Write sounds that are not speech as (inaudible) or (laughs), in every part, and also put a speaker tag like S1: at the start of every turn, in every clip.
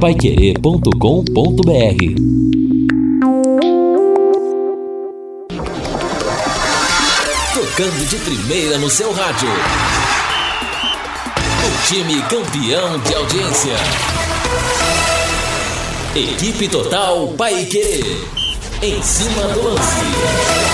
S1: paiquerê.com.br Tocando de primeira no seu rádio. O time campeão de audiência. Equipe Total Paiquerê. Em cima do lance.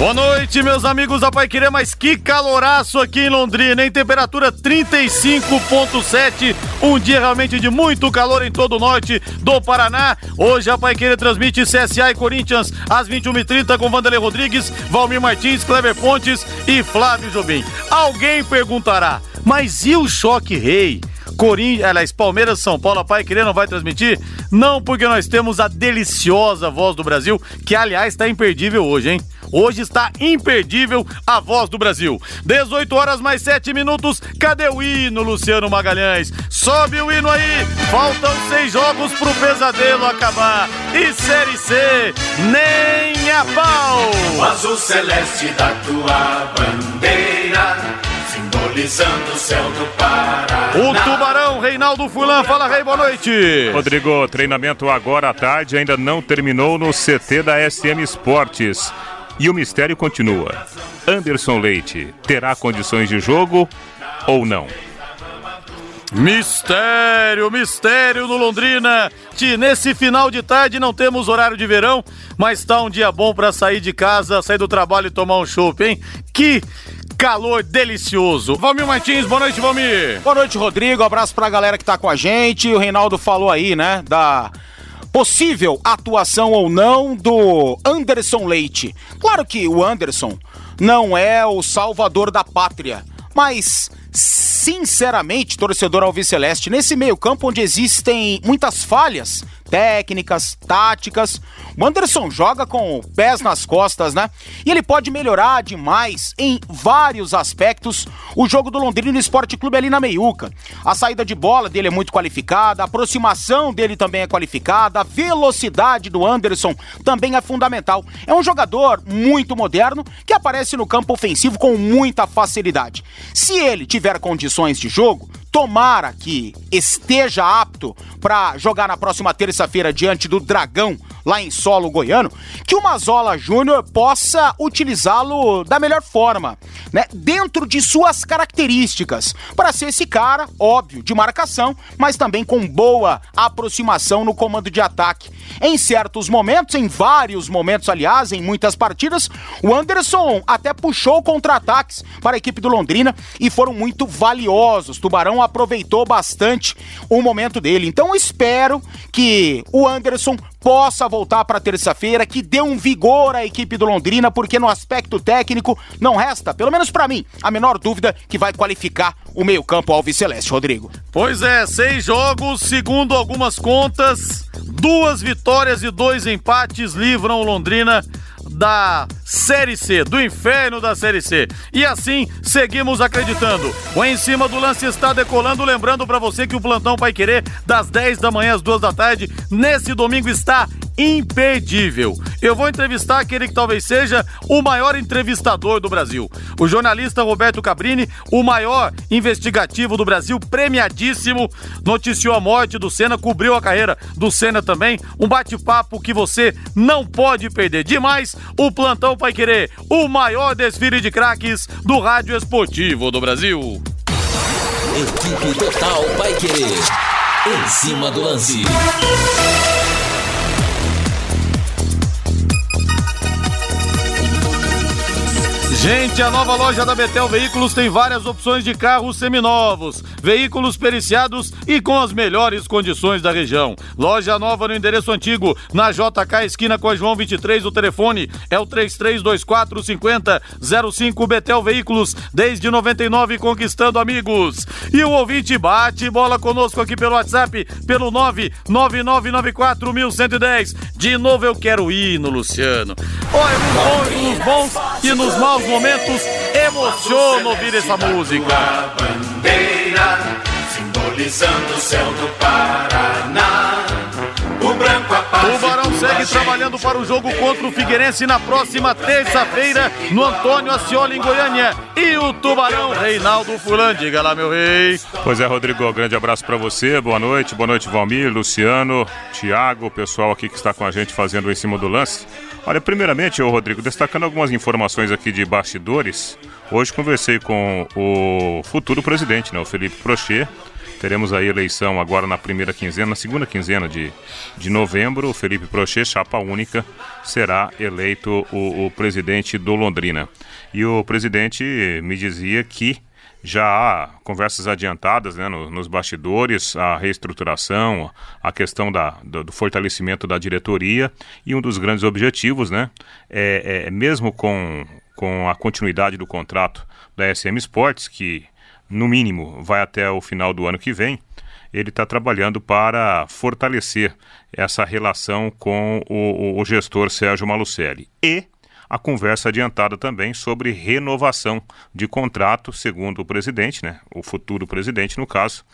S2: Boa noite, meus amigos da Pai Querer, mas que caloraço aqui em Londrina, em temperatura 35.7, um dia realmente de muito calor em todo o norte do Paraná. Hoje a Pai Querer transmite CSA e Corinthians às 21h30 com Vanderlei Rodrigues, Valmir Martins, Kleber Pontes e Flávio Jobim. Alguém perguntará, mas e o choque rei? Corinthians, aliás, Palmeiras, São Paulo, a Pai Querer não vai transmitir? Não, porque nós temos a deliciosa voz do Brasil, que aliás está imperdível hoje, hein? Hoje está imperdível a voz do Brasil. 18 horas mais 7 minutos. Cadê o hino, Luciano Magalhães? Sobe o hino aí. Faltam seis jogos pro pesadelo acabar. E Série C, nem a pau.
S3: O azul celeste da tua bandeira simbolizando o céu do Paraná.
S2: O Tubarão, Reinaldo Fulan, fala Rei, boa noite.
S4: Rodrigo, treinamento agora à tarde ainda não terminou no CT da SM Esportes. E o mistério continua. Anderson Leite terá condições de jogo ou não?
S2: Mistério, mistério no Londrina. Que nesse final de tarde não temos horário de verão, mas tá um dia bom para sair de casa, sair do trabalho e tomar um chopp, hein? Que calor delicioso. Valmir Martins, boa noite, Valmir.
S5: Boa noite, Rodrigo. Abraço pra galera que tá com a gente. O Reinaldo falou aí, né, da possível atuação ou não do Anderson Leite. Claro que o Anderson não é o salvador da pátria, mas sinceramente, torcedor alviceleste, nesse meio-campo onde existem muitas falhas técnicas, táticas, o Anderson joga com pés nas costas, né? E ele pode melhorar demais em vários aspectos o jogo do Londrina Esporte Clube ali na meiuca. A saída de bola dele é muito qualificada, a aproximação dele também é qualificada, a velocidade do Anderson também é fundamental. É um jogador muito moderno que aparece no campo ofensivo com muita facilidade. Se ele tiver condições de jogo, tomara que esteja apto para jogar na próxima terça-feira diante do Dragão lá em solo goiano, que o Mazola Júnior possa utilizá-lo da melhor forma, né? Dentro de suas características, para ser esse cara, óbvio, de marcação, mas também com boa aproximação no comando de ataque. Em certos momentos, em vários momentos, aliás, em muitas partidas, o Anderson até puxou contra-ataques para a equipe do Londrina e foram muito valiosos. Tubarão aproveitou bastante o momento dele. Então, espero que o Anderson possa voltar para terça-feira, que dê um vigor à equipe do Londrina, porque no aspecto técnico não resta, pelo menos para mim, a menor dúvida que vai qualificar o meio-campo Alviceleste, Rodrigo.
S2: Pois é, seis jogos, segundo algumas contas, duas vitórias e dois empates livram o Londrina da Série C, do inferno da Série C. E assim seguimos acreditando. O Em Cima do Lance está decolando. Lembrando para você que o plantão vai querer das 10 da manhã às 2 da tarde, nesse domingo está imperdível. Eu vou entrevistar aquele que talvez seja o maior entrevistador do Brasil. O jornalista Roberto Cabrini, o maior investigativo do Brasil, premiadíssimo, noticiou a morte do Senna, cobriu a carreira do Senna também. Um bate-papo que você não pode perder. Demais, o Plantão Pai Querer, o maior desfile de craques do rádio esportivo do Brasil.
S1: Equipe Total Pai Querer. Em cima do lance.
S2: Gente, a nova loja da Betel Veículos tem várias opções de carros seminovos, veículos periciados e com as melhores condições da região. Loja nova no endereço antigo, na JK esquina com a João 23, o telefone é o 3324 5005 Betel Veículos, desde 99 conquistando amigos. E o ouvinte bate bola conosco aqui pelo WhatsApp, pelo 99994 1110. De novo eu quero ir no Luciano. Olha, nos bons, nos bons e nos maus momentos, emociona ouvir essa música.
S3: Bandeira simbolizando o céu do Paraná. O branco a
S2: Tubarão segue trabalhando para o jogo contra o Figueirense na próxima terça-feira no Antônio Ascioli em Goiânia. E o Tubarão, Reinaldo Fulan, diga lá, meu rei.
S4: Pois é, Rodrigo, grande abraço para você, boa noite, boa noite, Valmir, Luciano, Thiago, o pessoal aqui que está com a gente fazendo em cima do lance. Olha, primeiramente, ô Rodrigo, destacando algumas informações aqui de bastidores, hoje conversei com o futuro presidente, né, o Felipe Prochet, Teremos aí eleição agora na primeira quinzena, na segunda quinzena de, de novembro. O Felipe Prochet, chapa única, será eleito o, o presidente do Londrina. E o presidente me dizia que já há conversas adiantadas né, no, nos bastidores, a reestruturação, a questão da, do, do, fortalecimento da diretoria e um dos grandes objetivos, né, é, é, mesmo com, com a continuidade do contrato da SM Sports, que no mínimo vai até o final do ano que vem, ele está trabalhando para fortalecer essa relação com o, o gestor Sérgio Malucelli. E a conversa adiantada também sobre renovação de contrato, segundo o presidente, né, o futuro presidente no caso.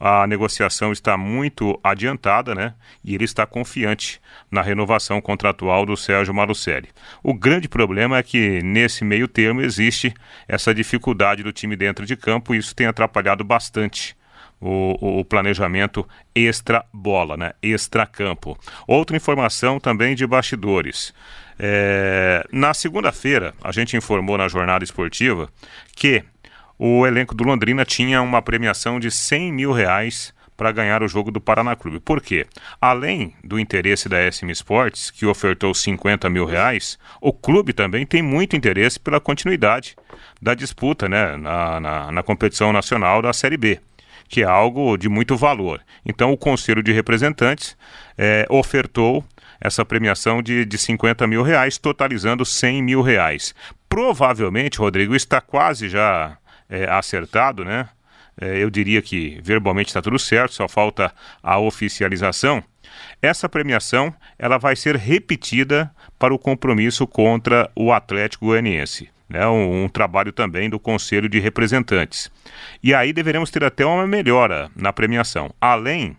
S4: A negociação está muito adiantada, né? E ele está confiante na renovação contratual do Sérgio Malucelli. O grande problema é que nesse meio termo existe essa dificuldade do time dentro de campo e isso tem atrapalhado bastante o, o, planejamento extra bola, né? Extra campo. Outra informação também de bastidores. É, na segunda-feira, a gente informou na jornada esportiva que o elenco do Londrina tinha uma premiação de 100 mil reais para ganhar o jogo do Paraná Clube. Por quê? Além do interesse da SM Sports, que ofertou 50 mil reais, o clube também tem muito interesse pela continuidade da disputa né, na, na, na competição nacional da Série B que é algo de muito valor. Então, o Conselho de Representantes é, ofertou essa premiação de, de 50 mil reais, totalizando 100 mil reais. Provavelmente, Rodrigo, está quase já é, acertado, né? É, eu diria que verbalmente está tudo certo, só falta a oficialização. Essa premiação ela vai ser repetida para o compromisso contra o Atlético Goianiense. Né, um, um, trabalho também do Conselho de Representantes. E aí deveremos ter até uma melhora na premiação. Além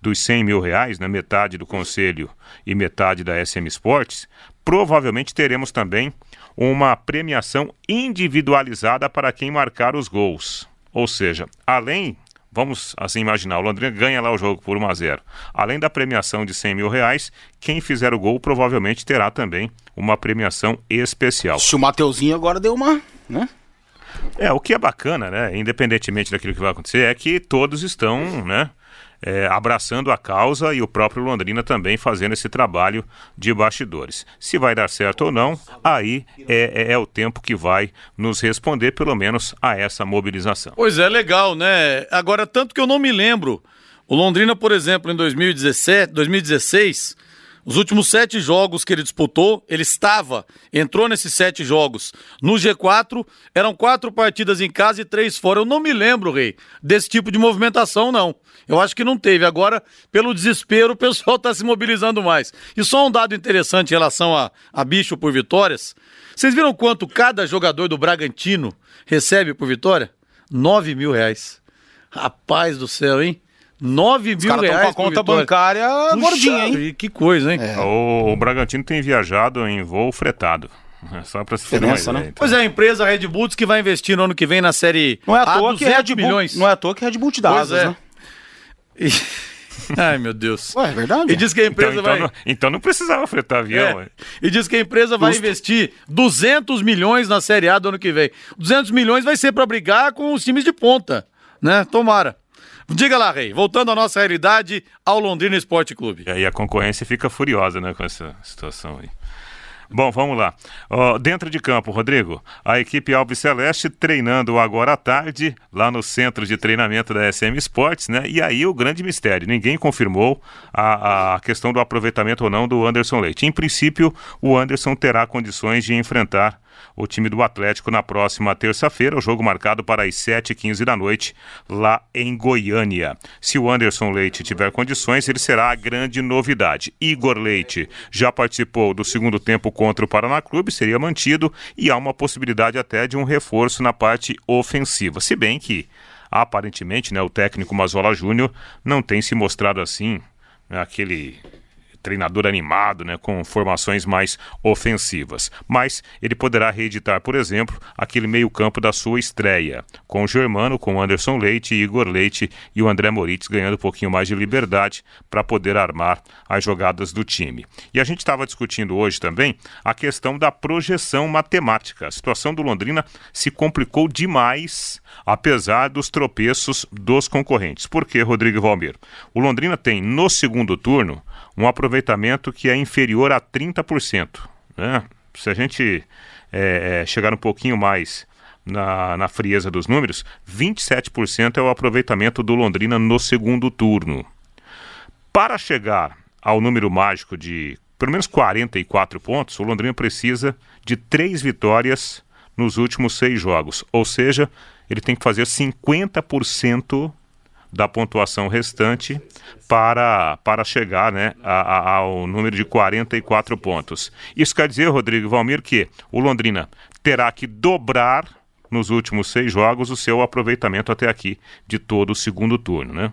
S4: dos 100 mil reais, na né, metade do Conselho e metade da SM Sports, provavelmente teremos também uma premiação individualizada para quem marcar os gols. Ou seja, além, vamos assim imaginar, o Londrina ganha lá o jogo por 1 a 0. Além da premiação de 100 mil reais, quem fizer o gol provavelmente terá também uma premiação especial.
S5: Se o Mateuzinho agora deu uma, né?
S4: É, o que é bacana, né? Independentemente daquilo que vai acontecer, é que todos estão, né? É, abraçando a causa e o próprio Londrina também fazendo esse trabalho de bastidores. Se vai dar certo ou não, aí é, é, é o tempo que vai nos responder, pelo menos, a essa mobilização.
S2: Pois é, legal, né? Agora, tanto que eu não me lembro. O Londrina, por exemplo, em 2017, 2016 os últimos sete jogos que ele disputou, ele estava, entrou nesses sete jogos no G4, eram quatro partidas em casa e três fora. Eu não me lembro, Rei, desse tipo de movimentação, não. Eu acho que não teve. Agora, pelo desespero, o pessoal está (laughs) se mobilizando mais. E só um dado interessante em relação a, a bicho por vitórias. Vocês viram quanto cada jogador do Bragantino recebe por vitória? Nove mil reais. Rapaz do céu, hein? 9 mil reais. com a
S5: conta bancária Puxa, gordinha, hein?
S2: Que coisa, hein? É.
S4: O, o, Bragantino tem viajado em voo fretado. É só pra se ter uma ideia,
S2: né? Então. Pois é, a empresa Red Bull que vai investir no ano que vem na série
S5: não é à toa que Red Bull, milhões. Não é à toa que Red Bull te dá asas, é. né?
S2: E... (laughs) Ai, meu Deus.
S5: Ué, é verdade?
S2: E diz que a empresa
S4: então,
S2: vai.
S4: Então não, então não precisava fretar avião. É.
S2: E diz que a empresa vai investir 200 milhões na Série A do ano que vem. 200 milhões vai ser para brigar com os times de ponta, né? Tomara. Diga lá, Rei, voltando à nossa realidade, ao Londrina Esporte Clube.
S4: E aí a concorrência fica furiosa, né, com essa situação aí. Bom, vamos lá. Uh, dentro de campo, Rodrigo, a equipe Alves Celeste treinando agora à tarde, lá no centro de treinamento da SM Sports, né? E aí o grande mistério: ninguém confirmou a, a questão do aproveitamento ou não do Anderson Leite. Em princípio, o Anderson terá condições de enfrentar o time do Atlético na próxima terça-feira, o jogo marcado para as 7h15 da noite, lá em Goiânia. Se o Anderson Leite tiver condições, ele será a grande novidade. Igor Leite já participou do segundo tempo contra o Paraná Clube, seria mantido e há uma possibilidade até de um reforço na parte ofensiva. Se bem que, aparentemente, né, o técnico Mazola Júnior não tem se mostrado assim, né, aquele treinador animado, né, com formações mais ofensivas. Mas ele poderá reeditar, por exemplo, aquele meio-campo da sua estreia, com o Germano, com o Anderson Leite, Igor Leite e o André Moritz ganhando um pouquinho mais de liberdade para poder armar as jogadas do time. E a gente estava discutindo hoje também a questão da projeção matemática. A situação do Londrina se complicou demais, apesar dos tropeços dos concorrentes. Por que, Rodrigo Valmir? O Londrina tem no segundo turno um aproveitamento que é inferior a 30%. Né? Se a gente é, é, chegar um pouquinho mais na, na frieza dos números, 27% é o aproveitamento do Londrina no segundo turno. Para chegar ao número mágico de pelo menos 44 pontos, o Londrina precisa de três vitórias nos últimos seis jogos. Ou seja, ele tem que fazer 50% da pontuação restante para, para chegar né, a, a, ao número de 44 pontos. Isso quer dizer, Rodrigo Valmir, que o Londrina terá que dobrar nos últimos seis jogos o seu aproveitamento até aqui de todo o segundo turno. Né?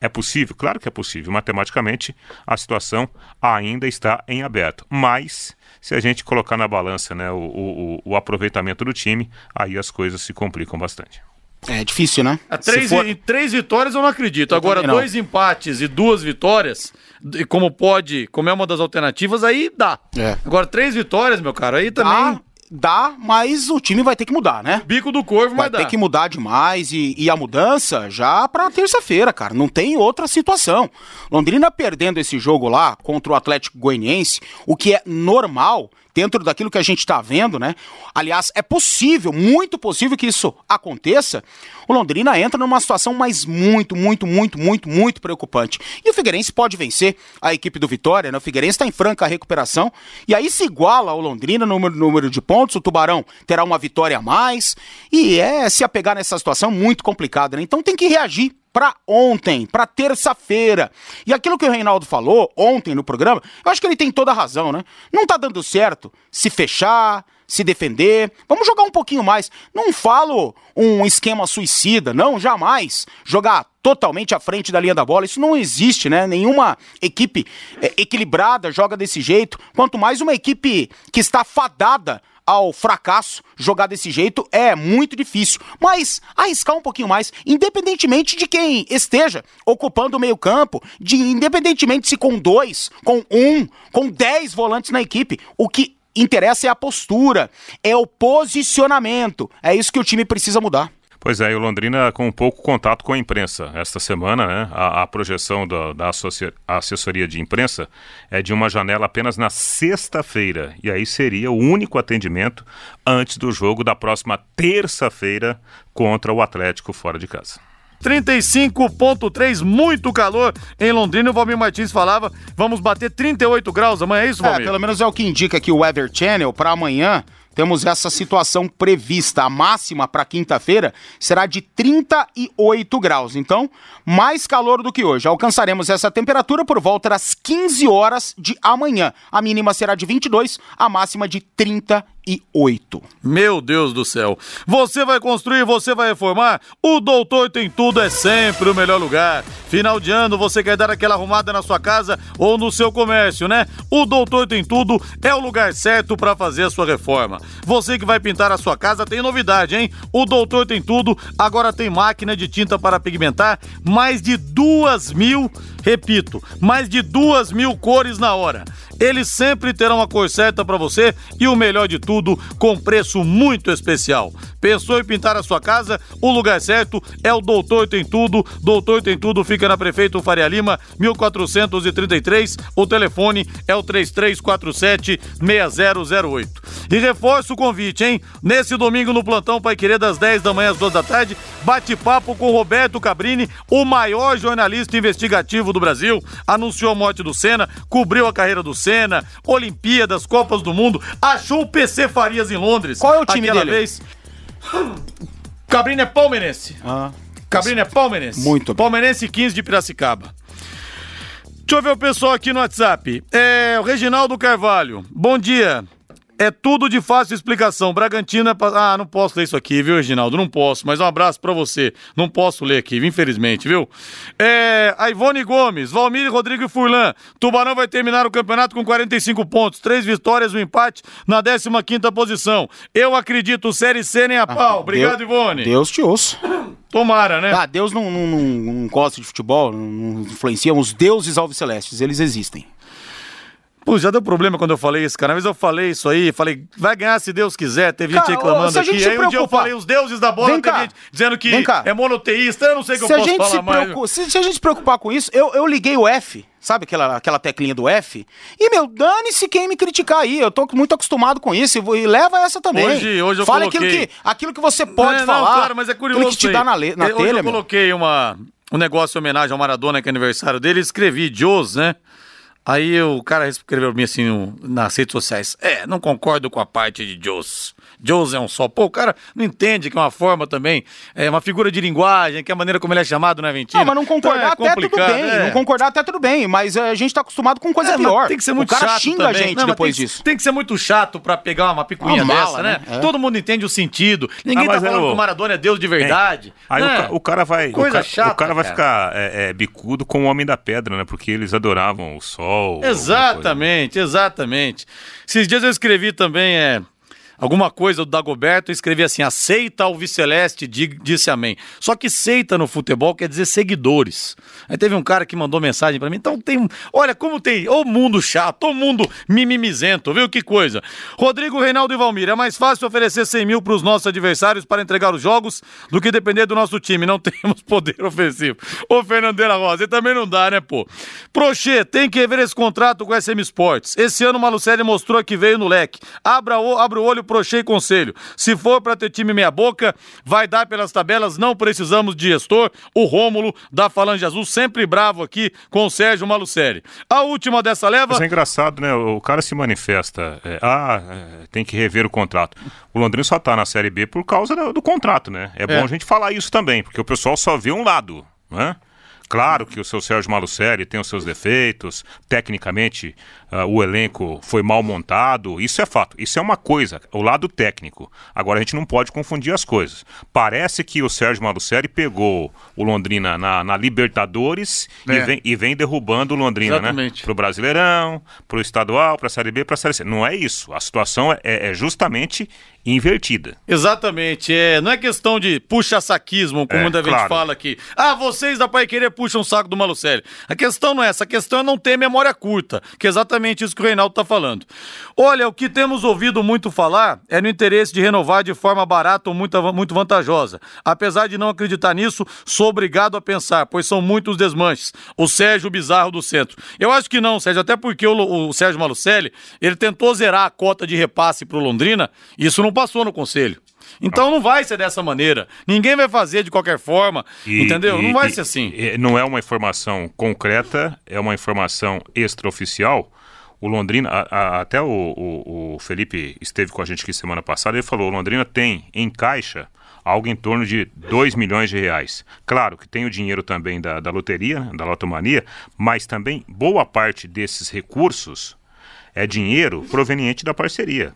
S4: É possível? Claro que é possível. Matematicamente, a situação ainda está em aberto. Mas, se a gente colocar na balança né, o, o, o aproveitamento do time, aí as coisas se complicam bastante.
S5: É difícil, né?
S2: A três, for... Em três vitórias eu não acredito. Eu Agora, dois empates e duas vitórias, como pode, como é uma das alternativas, aí dá. É. Agora, três vitórias, meu cara, aí também.
S5: Dá, dá, mas o time vai ter que mudar, né?
S2: Bico do corvo vai,
S5: vai ter que mudar demais e, e a mudança já pra terça-feira, cara. Não tem outra situação. Londrina perdendo esse jogo lá contra o Atlético Goianiense, o que é normal dentro daquilo que a gente está vendo, né? Aliás, é possível, muito possível que isso aconteça. O Londrina entra numa situação mais muito, muito, muito, muito, muito preocupante. E o Figueirense pode vencer a equipe do Vitória, né? O Figueirense está em franca recuperação e aí se iguala ao Londrina no número, número de pontos. O Tubarão terá uma vitória a mais e é se apegar nessa situação muito complicada, né? Então tem que reagir para ontem, para terça-feira. E aquilo que o Reinaldo falou ontem no programa, eu acho que ele tem toda a razão, né? Não tá dando certo se fechar, se defender. Vamos jogar um pouquinho mais. Não falo um esquema suicida, não, jamais. Jogar totalmente à frente da linha da bola, isso não existe, né? Nenhuma equipe é, equilibrada joga desse jeito, quanto mais uma equipe que está fadada ao fracasso, jogar desse jeito é muito difícil. Mas arriscar um pouquinho mais, independentemente de quem esteja ocupando o meio-campo, de independentemente se com dois, com um, com dez volantes na equipe, o que interessa é a postura, é o posicionamento. É isso que o time precisa mudar.
S4: Pois é, e o Londrina com um pouco contato com a imprensa. Esta semana, né, a, a projeção da, da assessoria de imprensa é de uma janela apenas na sexta-feira. E aí seria o único atendimento antes do jogo da próxima terça-feira contra o Atlético fora de casa.
S2: 35.3, muito calor em Londrina. O Valmir Martins falava, vamos bater 38 graus amanhã, é isso, Valmir?
S5: É, pelo menos é o que indica aqui o Weather Channel para amanhã temos essa situação prevista. A máxima para quinta-feira será de 38 graus. Então, mais calor do que hoje. Alcançaremos essa temperatura por volta das 15 horas de amanhã. A mínima será de 22, a máxima de 38 oito.
S2: Meu Deus do céu. Você vai construir, você vai reformar? O Doutor Tem Tudo é sempre o melhor lugar. Final de ano, você quer dar aquela arrumada na sua casa ou no seu comércio, né? O Doutor Tem Tudo é o lugar certo para fazer a sua reforma. Você que vai pintar a sua casa tem novidade, hein? O Doutor Tem Tudo agora tem máquina de tinta para pigmentar, mais de duas mil, repito, mais de duas mil cores na hora. Eles sempre terão a cor certa para você e o melhor de tudo, com preço muito especial. Pensou em pintar a sua casa? O lugar certo é o Doutor Tem Tudo. Doutor Tem Tudo fica na Prefeito Faria Lima, 1433. O telefone é o 3347 6008. E reforço o convite, hein? Nesse domingo no plantão Pai Querer das 10 da manhã às 2 da tarde, bate-papo com Roberto Cabrini, o maior jornalista investigativo do Brasil. Anunciou a morte do Senna, cobriu a carreira do Senna Olimpíadas, Copas do Mundo, achou o PC Farias em Londres.
S5: Qual é o time dele? Vez.
S2: Cabrini é palmeirense. Ah. Cabrini é palmeirense.
S5: Muito
S2: bem. Palmeirense 15 de Piracicaba. Deixa eu ver o pessoal aqui no WhatsApp. É, o Reginaldo Carvalho. Bom dia. É tudo de fácil explicação. Bragantino é. Ah, não posso ler isso aqui, viu, Reginaldo? Não posso. Mas um abraço pra você. Não posso ler aqui, infelizmente, viu? É... A Ivone Gomes, Valmir, Rodrigo e Furlan. Tubarão vai terminar o campeonato com 45 pontos. Três vitórias, um empate na 15ª posição. Eu acredito, Série C nem a pau. Obrigado,
S5: Deus,
S2: Ivone.
S5: Deus te ouça.
S2: Tomara, né?
S5: Ah, Deus não, não, não, não gosta de futebol, não, influencia. Os deuses alvicelestes, eles existem.
S2: Pô, já deu problema quando eu falei isso, cara. Mas eu falei isso aí, falei, vai ganhar se Deus quiser. Teve gente
S5: Cara,
S2: reclamando
S5: gente
S2: aqui.
S5: se
S2: Aí um dia eu falei os deuses da bola,
S5: Vem
S2: teve
S5: cá.
S2: gente dizendo que é monoteísta. Eu não sei o que
S5: Se
S2: eu
S5: a,
S2: posso
S5: gente
S2: falar
S5: se,
S2: mais.
S5: se, se a gente se preocupar com isso, eu, eu liguei o F, sabe aquela, aquela teclinha do F? E, meu, dane-se quem me criticar aí. Eu tô muito acostumado com isso e, leva essa também.
S2: Hoje- hoje eu
S5: Fala
S2: coloquei.
S5: aquilo que, aquilo que você pode
S2: Não,
S5: falar.
S2: Não, claro, mas é curioso.
S5: Aquilo que te dá na, le- na
S2: Hoje
S5: telha,
S2: eu
S5: meu.
S2: coloquei uma, um negócio em homenagem ao Maradona, que é aniversário dele, escrevi Jos, né? Aí o cara escreveu pra mim assim nas redes sociais: É, não concordo com a parte de Jos. Jos é um só. Pô, o cara não entende que é uma forma também, é uma figura de linguagem, que é a maneira como ele é chamado na Argentina.
S5: Não, mas não concordar
S2: Então é
S5: até tudo bem.
S2: é.
S5: Não concordar até tudo bem. Mas eh, a gente tá acostumado com coisa
S2: É,
S5: pior.
S2: Tem que ser muito
S5: o cara
S2: chato
S5: xinga a
S2: também.
S5: gente
S2: Não,
S5: depois
S2: tem
S5: disso.
S2: Tem que ser muito chato pra pegar uma picuinha
S5: Uma
S2: dessa,
S5: mala,
S2: né?
S5: né? É.
S2: Todo mundo entende o sentido. Ninguém
S4: Ah,
S2: tá
S4: é
S2: falando
S4: o-
S2: que o Maradona é Deus de verdade.
S4: Aí o
S2: né?
S4: ca- o, cara vai.
S2: Coisa
S4: o, ca-
S2: chata,
S4: o cara vai
S2: cara.
S4: ficar é, é, bicudo com o Homem da Pedra, né? Porque eles adoravam o sol.
S2: Exatamente, exatamente. Esses dias eu escrevi também é, alguma coisa do Dagoberto, eu escrevi assim: aceita o Viceleste, di- disse amém. Só que seita no futebol quer dizer seguidores. Aí teve um cara que mandou mensagem pra mim, então tem. Olha como tem. Ô mundo chato, ô mundo mimimizento, viu que coisa. Rodrigo, Reinaldo e Valmir, é mais fácil oferecer 100 mil pros nossos adversários para entregar os jogos do que depender do nosso time. Não (laughs) temos poder ofensivo. Ô Fernandeira Rosa, aí também não dá, né, pô? Prochê, tem que rever esse contrato com o SM Sports. Esse ano o Malucelli mostrou que veio no leque. Abra o, abra o olho, Prochê e conselho. Se for pra ter time meia boca, vai dar pelas tabelas, não precisamos de gestor. O Rômulo da Falange Azul, sempre bravo aqui com o Sérgio Malucelli. A última dessa leva...
S4: Mas é engraçado, né? O cara se manifesta. é, ah, é, tem que rever o contrato. O Londrina só tá na Série B por causa do, do contrato, né? É, bom a gente falar isso também, porque o pessoal só vê um lado, né? Claro que o seu Sérgio Malucelli tem os seus defeitos, tecnicamente ah, o elenco foi mal montado, isso é fato, isso é uma coisa, o lado técnico. Agora a gente não pode confundir as coisas. Parece que o Sérgio Malucelli pegou o Londrina na, na Libertadores e,
S2: É.
S4: vem, e vem derrubando o Londrina,
S2: Exatamente.
S4: né? Pro Brasileirão, pro Estadual, pra Série B, pra Série C. Não é isso. A situação é, é justamente invertida.
S2: Exatamente, é, não é questão de puxa-saquismo, como
S4: É,
S2: muita gente
S4: claro.
S2: fala aqui. Ah, vocês da Pai Querer puxam o saco do Malucelli. A questão não é essa, a questão é não ter memória curta, que é exatamente isso que o Reinaldo tá falando. Olha, o que temos ouvido muito falar é no interesse de renovar de forma barata ou muito, muito vantajosa. Apesar de não acreditar nisso, sou obrigado a pensar, pois são muitos desmanches. O Sérgio Bizarro do Centro. Eu acho que não, Sérgio, até porque o, o Sérgio Malucelli, ele tentou zerar a cota de repasse pro Londrina, e isso não passou no conselho. Então não vai ser dessa maneira. Ninguém vai fazer de qualquer forma,
S4: E-
S2: entendeu?
S4: e-
S2: não vai
S4: e-
S2: ser assim.
S4: não é uma informação concreta, é uma informação extraoficial. O Londrina, a- a- até o, o- o Felipe esteve com a gente aqui semana passada, ele falou: o Londrina tem em caixa algo em torno de 2 milhões de reais. Claro que tem o dinheiro também da, da loteria, né, da lotomania, mas também boa parte desses recursos é dinheiro proveniente da parceria.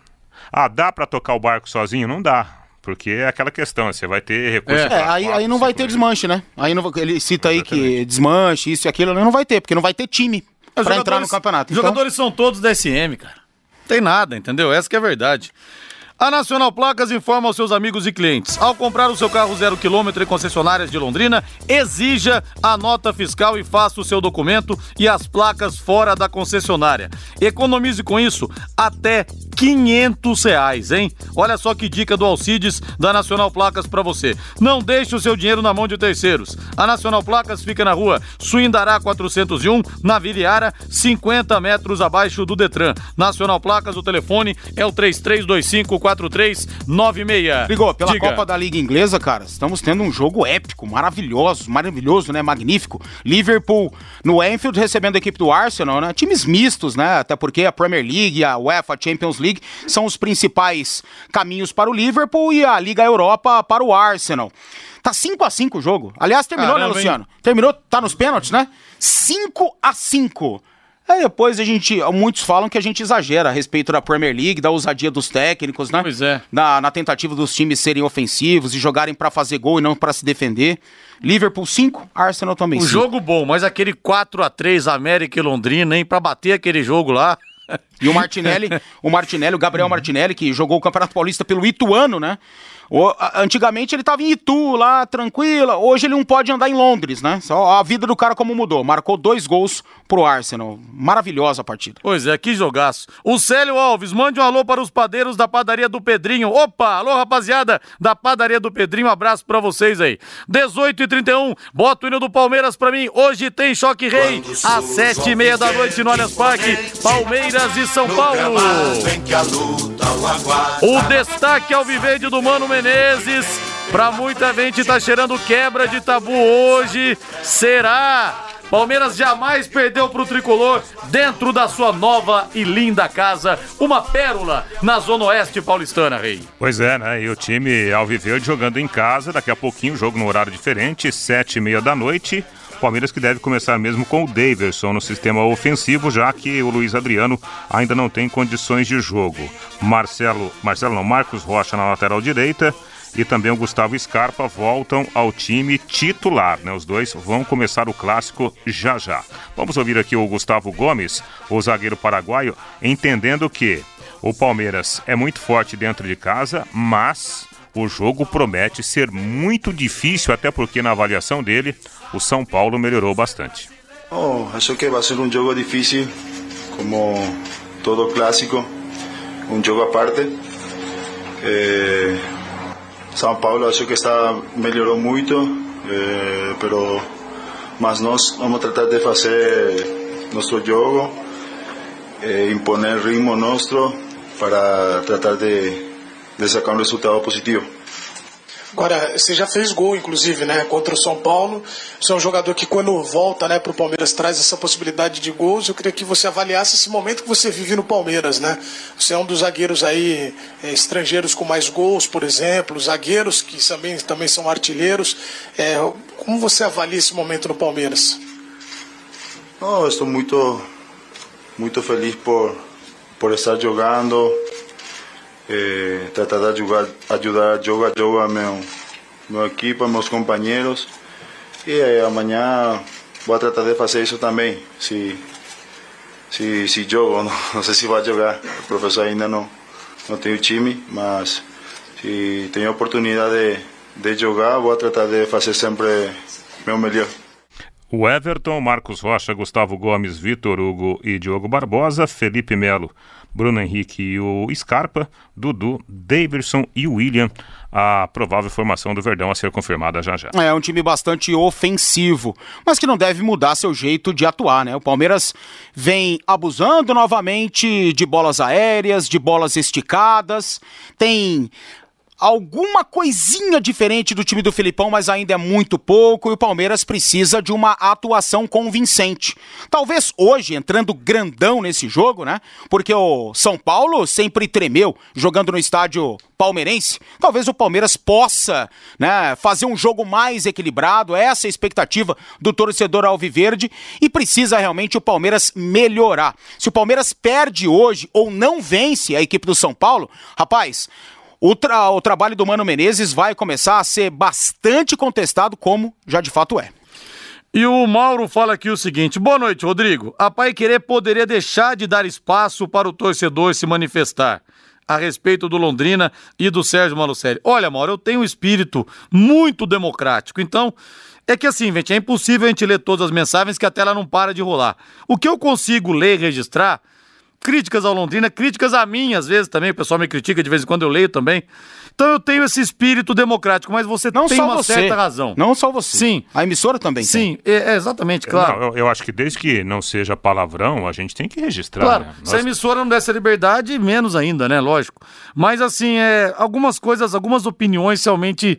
S4: Ah, dá para tocar o barco sozinho? Não dá. Porque é aquela questão, você vai ter recurso.
S5: É,
S4: pra
S5: aí,
S4: quatro,
S5: aí não vai ter desmanche, né? Aí não, ele cita aí que desmanche, isso e aquilo, não vai ter, porque não vai ter time
S2: Os
S5: pra entrar no campeonato.
S2: Os
S5: Então,
S2: jogadores são todos da SM, cara. Tem nada, entendeu? Essa que é a verdade. A Nacional Placas informa aos seus amigos e clientes. Ao comprar o seu carro zero quilômetro em concessionárias de Londrina, exija a nota fiscal e faça o seu documento e as placas fora da concessionária. Economize com isso até 500 reais, hein? Olha só que dica do Alcides da Nacional Placas pra você. Não deixe o seu dinheiro na mão de terceiros. A Nacional Placas fica na rua Suindará 401, na Viriara, 50 metros abaixo do Detran. Nacional Placas, o telefone é o 33254396.
S5: Ligou, pela
S2: Diga.
S5: Copa da Liga Inglesa, cara, estamos tendo um jogo épico, maravilhoso, maravilhoso, né? Magnífico. Liverpool no Anfield recebendo a equipe do Arsenal, né? Times mistos, né? Até porque a Premier League a UEFA Champions League são os principais caminhos para o Liverpool e a Liga Europa para o Arsenal. Tá 5 a 5 o jogo. Aliás, terminou,
S2: Caramba,
S5: né, Luciano? Terminou, tá nos pênaltis, né? 5 a 5 Aí depois a gente. Muitos falam que a gente exagera a respeito da Premier League, da ousadia dos técnicos, né?
S2: Pois é.
S5: Na, na tentativa dos times serem ofensivos e jogarem pra fazer gol e não pra se defender. Liverpool 5, Arsenal também
S2: Um
S5: 5.
S2: jogo bom, mas aquele 4 a 3 América e Londrina, hein? Pra bater aquele jogo lá.
S5: E o Martinelli, o Martinelli, o Gabriel Martinelli, que jogou o Campeonato Paulista pelo Ituano, né? O- antigamente ele tava em Itu, lá, tranquila. Hoje ele não pode andar em Londres, né? Só a vida do cara como mudou. Marcou dois gols pro Arsenal. Maravilhosa a partida.
S2: Pois é, que jogaço. O Célio Alves, mande um alô para os padeiros da padaria do Pedrinho. Opa, alô rapaziada da padaria do Pedrinho, um abraço pra vocês aí. 18 e 31, bota o hino do Palmeiras pra mim. Hoje tem Choque Rei, às sete e meia da noite no Allianz Parque, Palmeiras e São Paulo.
S3: O.
S2: O destaque ao Viverde do Mano Menezes. Pra muita gente tá cheirando quebra de tabu hoje. Será? Palmeiras jamais perdeu pro tricolor dentro da sua nova e linda casa. Uma pérola na Zona Oeste paulistana, Rei.
S4: Pois é, né? E o time Alviverde jogando em casa, daqui a pouquinho, jogo no horário diferente, sete e meia da noite. Palmeiras que deve começar mesmo com o Daverson no sistema ofensivo, já que o Luiz Adriano ainda não tem condições de jogo. Marcelo, Marcelo não, Marcos Rocha na lateral direita e também o Gustavo Scarpa voltam ao time titular, né? Os dois vão começar o clássico já já. Vamos ouvir aqui o Gustavo Gomes, o zagueiro paraguaio, entendendo que o Palmeiras é muito forte dentro de casa, mas o jogo promete ser muito difícil, até porque na avaliação dele, o São Paulo melhorou bastante.
S6: Oh, acho que va a ser un juego difícil, como todo clásico, un juego aparte. Eh, São Paulo acho que está melhorou muito, eh, pero mas nós vamos tratar de fazer nosso jogo, eh, imponer ritmo nosso para tratar de, de sacar um resultado positivo.
S7: Agora, você já fez gol, inclusive, né, contra o São Paulo. Você é um jogador que, quando volta né, para o Palmeiras, traz essa possibilidade de gols. Eu queria que você avaliasse esse momento que você vive no Palmeiras, né? Você é um dos zagueiros aí é, estrangeiros com mais gols, por exemplo, zagueiros que também, também são artilheiros. É, como você avalia esse momento no Palmeiras?
S6: Não, estou muito, muito feliz por, por estar jogando, tratar de ajudar, ajudar jogo a jogo a meu, meu equipe, a meus companheiros. E amanhã vou tratar de fazer isso também, se, se, se jogo, não, não sei se vai jogar, o professor ainda não, não tem o time, mas se tenho a oportunidade de, de jogar, vou tratar de fazer sempre meu melhor.
S4: O Everton, Marcos Rocha, Gustavo Gomes, Vitor Hugo e Diogo Barbosa, Felipe Melo, Bruno Henrique e o Scarpa, Dudu, Davidson e William. A provável formação do Verdão a ser confirmada já já.
S5: É um time bastante ofensivo, mas que não deve mudar seu jeito de atuar, né? O Palmeiras vem abusando novamente de bolas aéreas, de bolas esticadas, tem alguma coisinha diferente do time do Filipão, mas ainda é muito pouco e o Palmeiras precisa de uma atuação convincente. Talvez hoje, entrando grandão nesse jogo, né? Porque o São Paulo sempre tremeu jogando no estádio palmeirense. Talvez o Palmeiras possa, né, fazer um jogo mais equilibrado, essa é a expectativa do torcedor alviverde e precisa realmente o Palmeiras melhorar. Se o Palmeiras perde hoje ou não vence a equipe do São Paulo, rapaz, o, tra o trabalho do Mano Menezes vai começar a ser bastante contestado, como já de fato é.
S2: E o Mauro fala aqui o seguinte: boa noite, Rodrigo. A Pai Querer poderia deixar de dar espaço para o torcedor se manifestar a respeito do Londrina e do Sérgio Malucelli. Olha, Mauro, eu tenho um espírito muito democrático, então. É que assim, gente, é impossível a gente ler todas as mensagens que a tela não para de rolar. O que eu consigo ler e registrar críticas ao Londrina, críticas a mim, às vezes também, o pessoal me critica de vez em quando eu leio também. Então eu tenho esse espírito democrático, mas você
S5: Não
S2: tem
S5: só
S2: uma
S5: você.
S2: certa razão.
S5: Não só você.
S2: Sim.
S5: A emissora também
S2: Sim, é, é exatamente, claro.
S4: Não, eu, eu acho que desde que não seja palavrão, a gente tem que registrar.
S2: Claro,
S4: né?
S2: se a
S4: Nós-
S2: emissora não desse liberdade, menos ainda, né? Lógico. Mas assim, é, algumas coisas, algumas opiniões realmente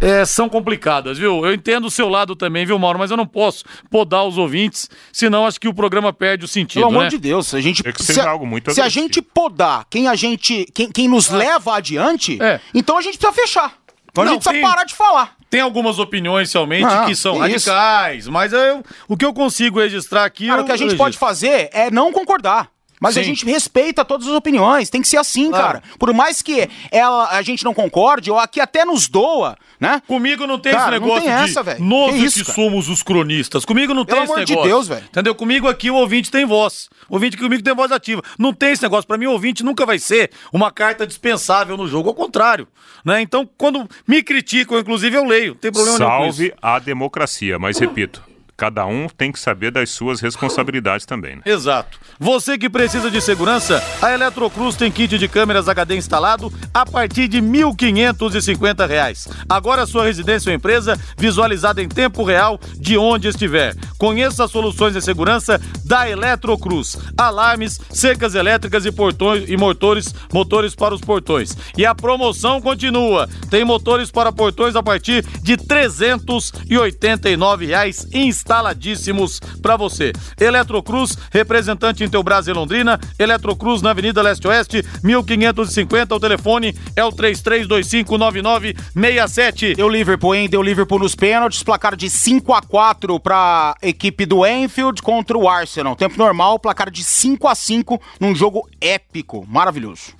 S2: é, são complicadas, viu? Eu entendo o seu lado também, viu, Mauro? Mas eu não posso podar os ouvintes, senão acho que o programa perde o sentido,
S5: Pelo amor
S2: né?
S5: de Deus, se a gente se, a-
S4: algo muito
S5: se a gente podar quem a gente quem, quem nos leva adiante,
S2: É.
S5: então a gente precisa fechar. Então a
S2: Não,
S5: gente precisa
S2: tem-
S5: parar de falar.
S2: Tem algumas opiniões realmente
S5: Não,
S2: que são
S5: que isso.
S2: radicais, mas eu- o que eu consigo registrar aqui.
S5: Cara,
S2: eu
S5: o que a gente
S2: registro.
S5: pode fazer é não concordar. Mas a
S2: Sim.
S5: gente respeita todas as opiniões, tem que ser assim,
S2: Claro.
S5: cara. Por mais que ela, a gente não concorde, ou aqui até nos doa, né?
S2: Comigo não tem
S5: Cara,
S2: esse
S5: não
S2: negócio
S5: tem
S2: de
S5: essa, velho.
S2: nós
S5: Que
S2: que,
S5: isso, cara?
S2: somos os cronistas. Comigo não
S5: Pelo
S2: tem esse
S5: amor de
S2: negócio.
S5: Deus, velho.
S2: Entendeu? Comigo aqui o ouvinte tem voz. O ouvinte comigo tem voz ativa. Não tem esse negócio. Pra mim, o ouvinte nunca vai ser uma carta dispensável no jogo. Ao contrário. Né? Então, quando me criticam, inclusive, eu leio. Não tem problema nenhum com isso.
S4: Salve a democracia, mas repito, cada um tem que saber das suas responsabilidades também. Né?
S2: Exato. Você que precisa de segurança, a Eletrocruz tem kit de câmeras HD instalado a partir de 1.550 reais. Agora sua residência ou empresa visualizada em tempo real de onde estiver. Conheça as soluções de segurança da Eletrocruz. Alarmes, cercas elétricas e portões e motores, motores para os portões. E a promoção continua. Tem motores para portões a partir de 389 reais instaladíssimos para você. Eletrocruz, representante em Teubras e Londrina. Eletrocruz na Avenida Leste-Oeste, 1550. O telefone é o 33259967.
S5: Deu Liverpool, hein? Deu Liverpool nos pênaltis, placar de 5 a 4 pra equipe do Enfield contra o Arsenal. Tempo normal, placar de 5 a 5 num jogo épico, maravilhoso.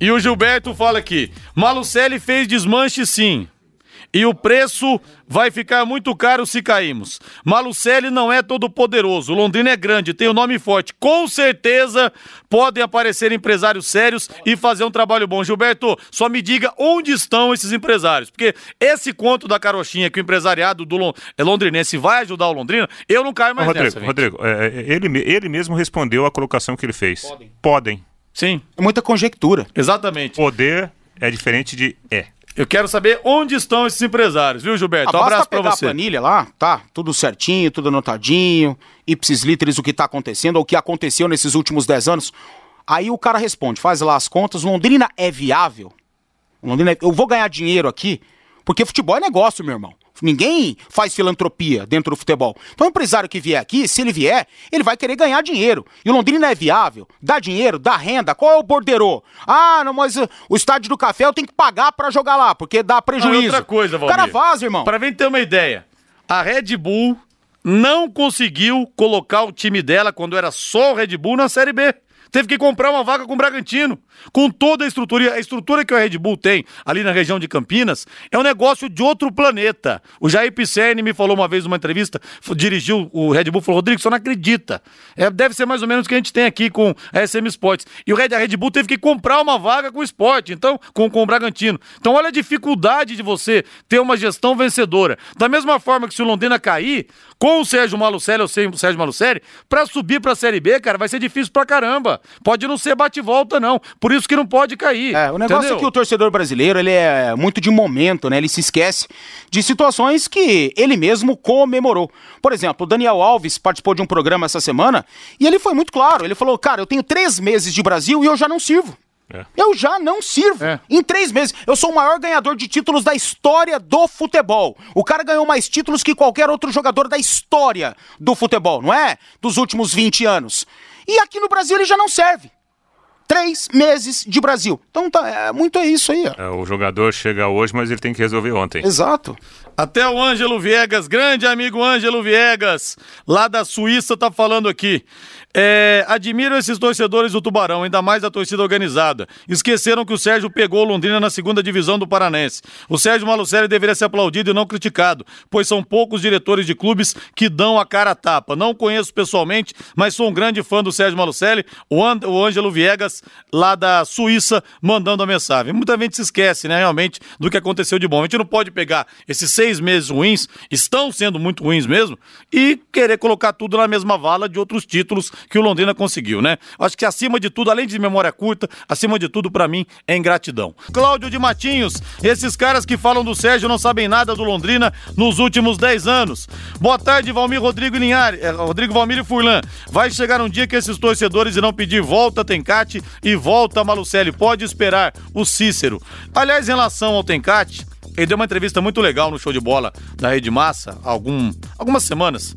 S2: E o Gilberto fala aqui: Malucelli fez desmanche sim. E o preço vai ficar muito caro se caímos. Malucelli não é todo poderoso. Londrina é grande, tem um nome forte. Com certeza podem aparecer empresários sérios e fazer um trabalho bom. Gilberto, só me diga onde estão esses empresários. Porque esse conto da carochinha que o empresariado do é londrinense vai ajudar o Londrina, eu não caio mais
S4: Rodrigo,
S2: nessa. gente.
S4: Rodrigo é, é, ele, ele mesmo respondeu a colocação que ele fez.
S5: Podem.
S4: Podem.
S2: Sim,
S5: É muita conjectura.
S2: exatamente.
S4: Poder é diferente de é.
S2: Eu quero saber onde estão esses empresários, viu, Gilberto? Um
S5: Ah,
S2: abraço
S5: pegar
S2: você.
S5: a planilha lá, tá? Tudo certinho, tudo anotadinho, ipsis literis o que tá acontecendo, ou o que aconteceu nesses últimos 10 anos. Aí o cara responde, faz lá as contas, Londrina é viável? Londrina é- Eu vou ganhar dinheiro aqui, porque futebol é negócio, meu irmão. Ninguém faz filantropia dentro do futebol. Então, o empresário que vier aqui, se ele vier, ele vai querer ganhar dinheiro. E o Londrina é viável, dá dinheiro, dá renda. Qual é o borderô? Ah, não, mas o estádio do café eu tenho que pagar pra jogar lá, porque dá
S2: Não, e
S5: prejuízo.
S2: outra coisa,
S5: O
S2: Valmir.
S5: cara vaza, irmão.
S2: Pra mim ter uma ideia, a Red Bull não conseguiu colocar o time dela quando era só o Red Bull na Série B. Teve que comprar uma vaga com o Bragantino. Com toda a estrutura. A estrutura que o Red Bull tem ali na região de Campinas é um negócio de outro planeta. O Jair Pisserni me falou uma vez numa entrevista, dirigiu o Red Bull, falou: Rodrigo, você não acredita. É, deve ser mais ou menos o que a gente tem aqui com a SM Sports. E o Red, a Red Bull teve que comprar uma vaga com o esporte, então, com, com o Bragantino. Então, olha a dificuldade de você ter uma gestão vencedora. Da mesma forma que se o Londrina cair, com o Sérgio Malucelli ou sem o Sérgio Malucelli, pra subir pra Série B, cara, vai ser difícil pra caramba. Pode não ser bate-volta, não. Por isso que não pode cair.
S5: É, o negócio
S2: entendeu?
S5: é que o torcedor brasileiro, ele é muito de momento, né? Ele se esquece de situações que ele mesmo comemorou. Por exemplo, o Daniel Alves participou de um programa essa semana e ele foi muito claro. Ele falou, cara, eu tenho três meses de Brasil e eu já não sirvo.
S4: É.
S5: Eu já não sirvo.
S2: É.
S5: Em três meses. Eu sou o maior ganhador de títulos da história do futebol. O cara ganhou mais títulos que qualquer outro jogador da história do futebol, não é? Dos últimos 20 anos. E aqui no Brasil ele já não serve. Três meses de Brasil. Então tá, é muito é isso aí, ó.
S4: É, O jogador chega hoje, mas ele tem que resolver ontem.
S5: Exato.
S2: Até o Ângelo Viegas, grande amigo Ângelo Viegas, lá da Suíça, tá falando aqui. É, admiro esses torcedores do Tubarão, ainda mais a torcida organizada. Esqueceram que o Sérgio pegou Londrina na segunda divisão do Paranense. O Sérgio Malucelli deveria ser aplaudido e não criticado, pois são poucos diretores de clubes que dão a cara a tapa. Não conheço pessoalmente, mas sou um grande fã do Sérgio Malucelli, o, An- o Ângelo Viegas, lá da Suíça, mandando a mensagem. Muita gente se esquece, né, realmente, do que aconteceu de bom. A gente não pode pegar esses seis meses ruins, estão sendo muito ruins mesmo, e querer colocar tudo na mesma vala de outros títulos que o Londrina conseguiu, né? Acho que acima de tudo, além de memória curta, acima de tudo, pra mim, é ingratidão. Cláudio de Matinhos, esses caras que falam do Sérgio não sabem nada do Londrina nos últimos 10 anos. Boa tarde, Valmir Rodrigo Linhares, eh, Rodrigo Valmir e Furlan. Vai chegar um dia que esses torcedores irão pedir volta Tencate e volta Malucelli. Pode esperar o Cícero. Aliás, em relação ao Tencate, ele deu uma entrevista muito legal no show de bola da Rede Massa, algum, algumas semanas.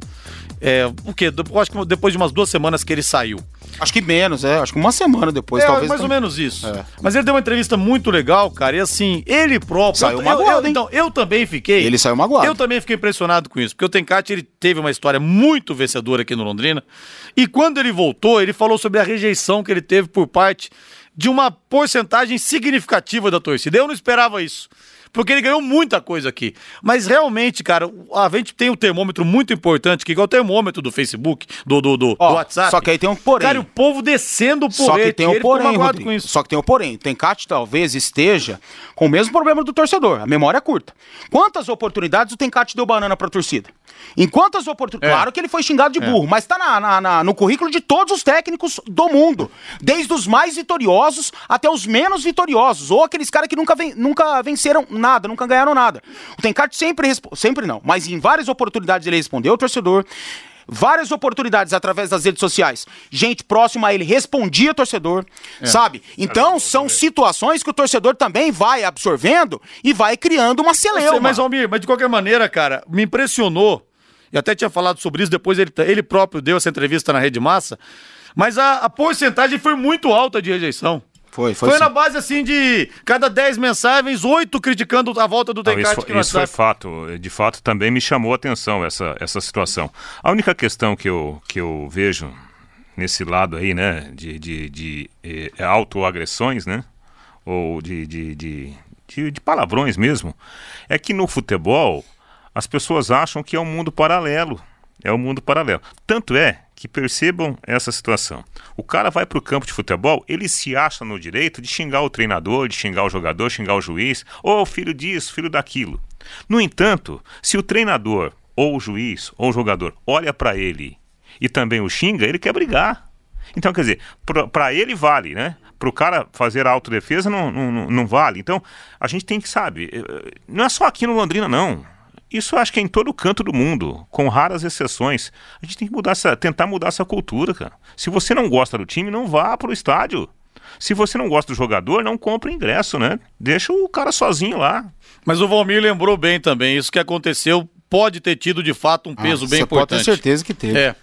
S2: É, o quê? Eu acho que depois de umas duas semanas que ele saiu.
S5: Acho que menos, é. Acho que uma semana depois,
S2: é,
S5: talvez.
S2: mais ou menos isso.
S5: É.
S2: Mas ele deu uma entrevista muito legal, cara. E assim, ele próprio.
S5: Saiu
S2: eu,
S5: magoado,
S2: eu,
S5: hein?
S2: Então, eu também fiquei.
S5: Ele saiu magoado.
S2: Eu também fiquei impressionado com isso, porque o Tencate ele teve uma história muito vencedora aqui no Londrina. E quando ele voltou, ele falou sobre a rejeição que ele teve por parte de uma porcentagem significativa da torcida. Eu não esperava isso. Porque ele ganhou muita coisa aqui. Mas realmente, cara, a gente tem um termômetro muito importante, que é o termômetro do Facebook, do, do, do,
S5: Ó,
S2: do WhatsApp.
S5: só que aí tem um porém.
S2: Cara, o povo descendo por
S5: Só que tem um porém, Rodrigo. Só que tem um porém. Tencate talvez esteja com o mesmo problema do torcedor. A memória é curta. Quantas oportunidades o Tencate deu banana pra torcida? Em quantas oportunidades?
S2: É.
S5: Claro que ele foi xingado de burro, mas tá na- na- na- no currículo de todos os técnicos do mundo. Desde os mais vitoriosos até os menos vitoriosos. Ou aqueles caras que nunca, ven- nunca venceram nada, nunca ganharam nada. O Tencate sempre respondeu. Sempre não, mas em várias oportunidades ele respondeu ao torcedor. Várias oportunidades através das redes sociais. Gente próxima a ele respondia torcedor, sabe? Então são situações que o torcedor também vai absorvendo e vai criando uma
S2: Eu sei,
S5: celeuma.
S2: mas, Almir, mas de qualquer maneira, cara, me impressionou. E até tinha falado sobre isso, depois ele, ele próprio deu essa entrevista na Rede Massa. Mas a, a porcentagem foi muito alta de rejeição.
S5: Foi, foi
S2: Foi
S5: sim.
S2: na base assim de cada 10 mensagens, 8 criticando a volta do
S4: Não, isso,
S2: no
S4: isso foi fato. De fato, também me chamou a atenção essa, essa situação. A única questão que eu, que eu vejo nesse lado aí, né, de, de, de eh, autoagressões, né, ou de, de, de, de, de palavrões mesmo, é que no futebol as pessoas acham que é um mundo paralelo. É um mundo paralelo. Tanto é que percebam essa situação. O cara vai para o campo de futebol, ele se acha no direito de xingar o treinador, de xingar o jogador, xingar o juiz, ou filho disso, filho daquilo. No entanto, se o treinador, ou o juiz, ou o jogador olha para ele e também o xinga, ele quer brigar. Então, quer dizer, para ele vale, né? Para o cara fazer a autodefesa não, não, não- vale. Então, a gente tem que, sabe, eh, não é só aqui no Londrina, não. Isso eu acho que é em todo canto do mundo, com raras exceções. A gente tem que mudar essa, tentar mudar essa cultura, cara. Se você não gosta do time, não vá pro estádio. Se você não gosta do jogador, não compre ingresso, né? Deixa o cara sozinho lá.
S2: Mas o Valmir lembrou bem também, isso que aconteceu pode ter tido de fato um peso bem
S5: Ah, Você pode
S2: importante.
S5: ter certeza que teve.
S2: É.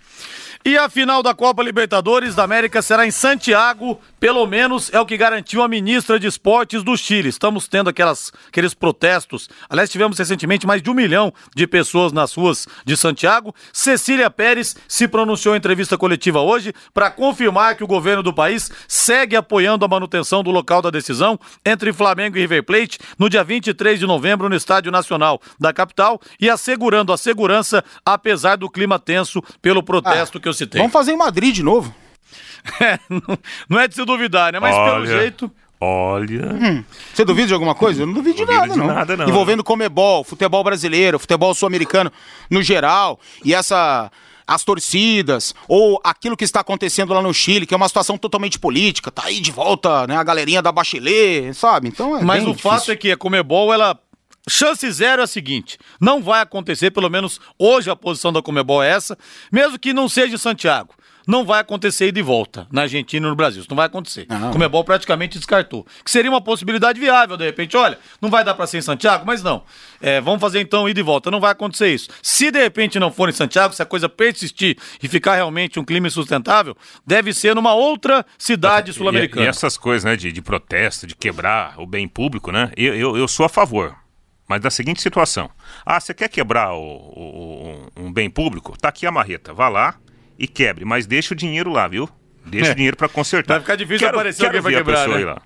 S2: E a final da Copa Libertadores da América será em Santiago, pelo menos é o que garantiu a ministra de Esportes do Chile. Estamos tendo aquelas, aqueles protestos. Aliás, tivemos recentemente mais de um milhão de pessoas nas ruas de Santiago. Cecília Pérez se pronunciou em entrevista coletiva hoje para confirmar que o governo do país segue apoiando a manutenção do local da decisão entre Flamengo e River Plate no dia 23 de novembro no Estádio Nacional da capital e assegurando a segurança apesar do clima tenso pelo protesto que eu citei.
S5: Vamos fazer em Madrid de novo. (laughs)
S2: É, não, é de se duvidar, né? Mas pelo
S4: Olha.
S2: jeito.
S4: Olha.
S5: Você duvida de alguma coisa? Eu não duvido de nada,
S4: de
S5: não.
S4: nada, não.
S5: Envolvendo comebol, futebol brasileiro, futebol sul-americano no geral, e essa as torcidas, ou aquilo que está acontecendo lá no Chile, que é uma situação totalmente política, tá aí de volta, né, a galerinha da Bachelet, sabe? Então é
S2: Mas
S5: bem
S2: o fato é que a Comebol, ela. Chance zero é a seguinte: não vai acontecer, pelo menos hoje a posição da Comebol é essa, mesmo que não seja em Santiago. Não vai acontecer ida e volta na Argentina e no Brasil. Isso não vai acontecer.
S5: Não.
S2: Comebol praticamente descartou. Que seria uma possibilidade viável, de repente. Olha, não vai dar pra ser em Santiago, mas não. É, vamos fazer então ida e volta. Não vai acontecer isso. Se de repente não for em Santiago, se a coisa persistir e ficar realmente um clima insustentável, deve ser numa outra cidade
S4: E,
S2: sul-americana.
S4: e essas coisas, né, de, de protesto, de quebrar o bem público, né? Eu, eu, eu sou a favor. Mas da seguinte situação. Ah, você quer quebrar o, o- um bem público? Tá aqui a marreta. Vá lá e quebre. Mas deixa o dinheiro lá, viu? Deixa
S2: É.
S4: o dinheiro pra consertar.
S2: Vai ficar difícil aparecer alguém pra
S4: ver a
S2: quebrar, né?
S4: lá.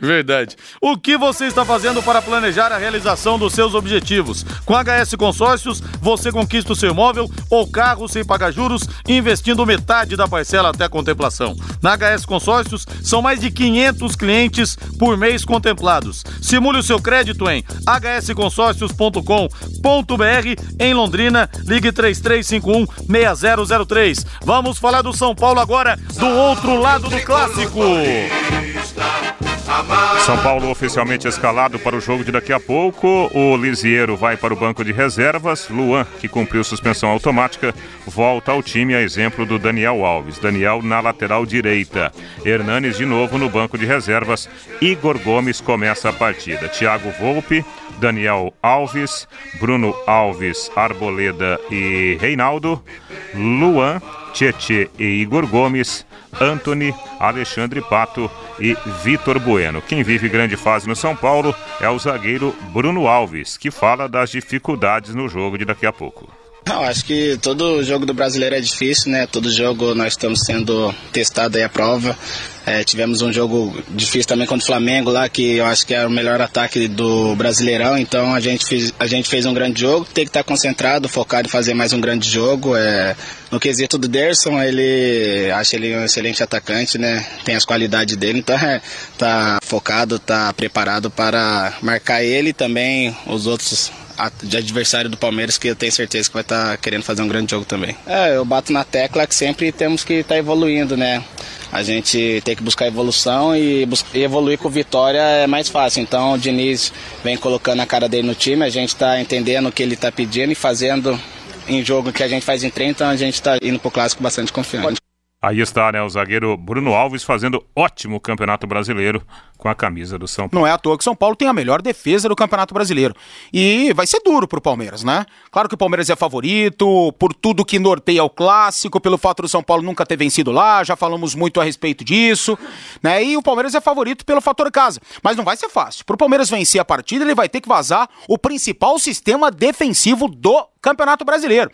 S2: Verdade. O que você está fazendo para planejar a realização dos seus objetivos? Com HS Consórcios, você conquista o seu imóvel ou carro sem pagar juros, investindo metade da parcela até a contemplação. Na HS Consórcios, são mais de 500 clientes por mês contemplados. Simule o seu crédito em hsconsórcios.com.br em Londrina, ligue 3351-6003. Vamos falar do São Paulo agora, do outro lado do clássico.
S4: São Paulo oficialmente escalado para o jogo de daqui a pouco. O Lisiero vai para o banco de reservas. Luan, que cumpriu suspensão automática, volta ao time, a exemplo do Daniel Alves. Daniel na lateral direita. Hernanes de novo no banco de reservas. Igor Gomes começa a partida. Thiago Volpe, Daniel Alves, Bruno Alves, Arboleda e Reinaldo. Luan, Tietê e Igor Gomes, Anthony, Alexandre Pato e Vitor Bueno. Quem vive grande fase no São Paulo é o zagueiro Bruno Alves, que fala das dificuldades no jogo de daqui a pouco.
S8: Não, acho que todo jogo do brasileiro é difícil, né? Todo jogo nós estamos sendo testados aí à prova. É, tivemos um jogo difícil também contra o Flamengo lá, que eu acho que é o melhor ataque do Brasileirão. Então a gente fez, a gente fez um grande jogo. Tem que estar concentrado, focado em fazer mais um grande jogo. É, no quesito do Derson, ele acho ele um excelente atacante, né? Tem as qualidades dele, então é, tá focado, tá preparado para marcar ele e também os outros de adversário do Palmeiras que eu tenho certeza que vai estar tá querendo fazer um grande jogo também. É, eu bato na tecla que sempre temos que estar tá evoluindo, né? A gente tem que buscar evolução e, e evoluir com vitória é mais fácil. Então o Diniz vem colocando a cara dele no time, a gente está entendendo o que ele está pedindo e fazendo em jogo que a gente faz em treino, então a gente está indo para o clássico bastante confiante.
S4: Aí está, né, o zagueiro Bruno Alves fazendo ótimo campeonato brasileiro com a camisa do São Paulo.
S5: Não é à toa que São Paulo tem a melhor defesa do Campeonato Brasileiro. E vai ser duro pro Palmeiras, né? Claro que o Palmeiras é favorito, por tudo que norteia o clássico, pelo fato do São Paulo nunca ter vencido lá, já falamos muito a respeito disso, né? E o Palmeiras é favorito pelo fator casa. Mas não vai ser fácil. Pro Palmeiras vencer a partida, ele vai ter que vazar o principal sistema defensivo do Campeonato Brasileiro.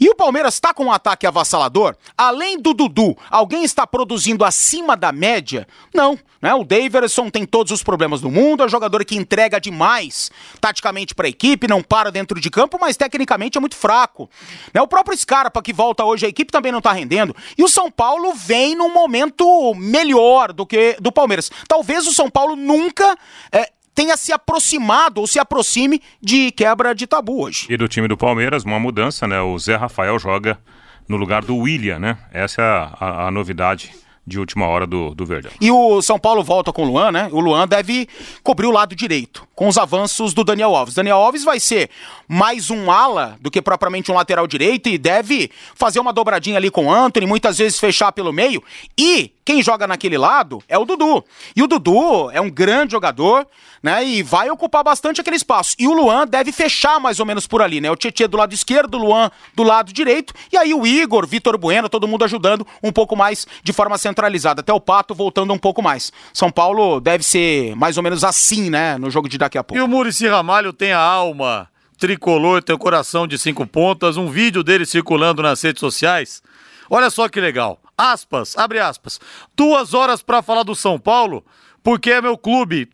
S5: E o Palmeiras está com um ataque avassalador? Além do Dudu, alguém está produzindo acima da média? Não. Né? O Daverson tem todos os problemas do mundo, é um jogador que entrega demais taticamente para a equipe, não para dentro de campo, mas tecnicamente é muito fraco. Né? O próprio Scarpa, que volta hoje, a equipe também não está rendendo. E o São Paulo vem num momento melhor do que do Palmeiras. Talvez o São Paulo nunca. É, tenha se aproximado ou se aproxime de quebra de tabu hoje.
S4: E do time do Palmeiras, uma mudança, né? O Zé Rafael joga no lugar do William, né? Essa é a, a, a novidade de última hora do, do Verdão.
S5: E o São Paulo volta com o Luan, né? O Luan deve cobrir o lado direito, com os avanços do Daniel Alves. Daniel Alves vai ser mais um ala do que propriamente um lateral direito e deve fazer uma dobradinha ali com o Anthony, muitas vezes fechar pelo meio. E quem joga naquele lado é o Dudu. E o Dudu é um grande jogador, né? E vai ocupar bastante aquele espaço. E o Luan deve fechar mais ou menos por ali, né? O Tietchan do lado esquerdo, o Luan do lado direito. E aí o Igor, Vitor Bueno, todo mundo ajudando um pouco mais de forma centralizada. Até o Pato voltando um pouco mais. São Paulo deve ser mais ou menos assim, né? No jogo de daqui a pouco.
S2: E o Murici Ramalho tem a alma tricolor, tem o coração de cinco pontas. Um vídeo dele circulando nas redes sociais. Olha só que legal aspas, abre aspas, duas horas para falar do São Paulo, porque é meu clube.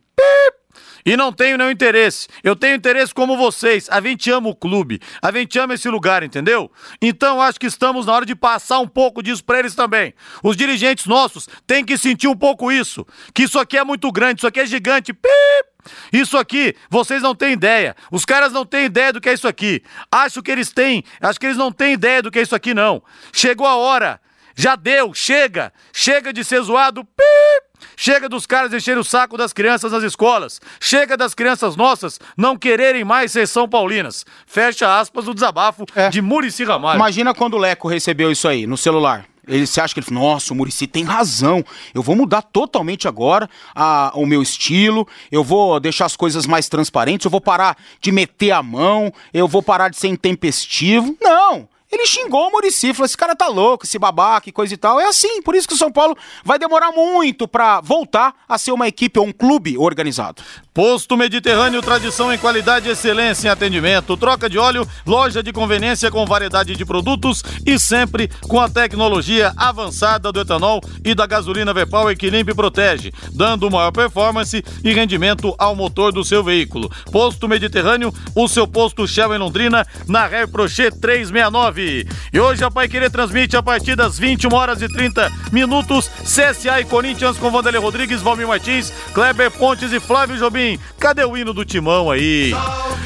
S2: E não tenho nenhum interesse. Eu tenho interesse como vocês. A gente ama o clube. A gente ama esse lugar, entendeu? Então acho que estamos na hora de passar um pouco disso para eles também. Os dirigentes nossos têm que sentir um pouco isso. Que isso aqui é muito grande, isso aqui é gigante. Pip! Isso aqui, vocês não têm ideia. Os caras não têm ideia do que é isso aqui. Acho que eles têm. Acho que eles não têm ideia do que é isso aqui, não. Chegou a hora já deu, chega! Chega de ser zoado, pip! Chega dos caras encherem o saco das crianças nas escolas. Chega das crianças nossas não quererem mais ser São Paulinas. Fecha aspas do desabafo é. de Murici Ramalho.
S5: Imagina quando o Leco recebeu isso aí no celular. Ele se acha que ele nossa, o Murici tem razão. Eu vou mudar totalmente agora a, o meu estilo. Eu vou deixar as coisas mais transparentes. Eu vou parar de meter a mão. Eu vou parar de ser intempestivo. Não! Ele xingou o Murici, falou: esse cara tá louco, esse babaca e coisa e tal. É assim, por isso que o São Paulo vai demorar muito para voltar a ser uma equipe ou um clube organizado.
S2: Posto Mediterrâneo, tradição em qualidade e excelência em atendimento. Troca de óleo, loja de conveniência com variedade de produtos e sempre com a tecnologia avançada do etanol e da gasolina V-Power que limpa e protege, dando maior performance e rendimento ao motor do seu veículo. Posto Mediterrâneo, o seu posto Shell em Londrina, na Ré Prochet 369. E hoje a Pai Querer transmite a partir das 21 horas e 30 minutos CSA e Corinthians com Vanderlei Rodrigues, Valmir Martins, Kleber Pontes e Flávio Jobim cadê o hino do Timão aí?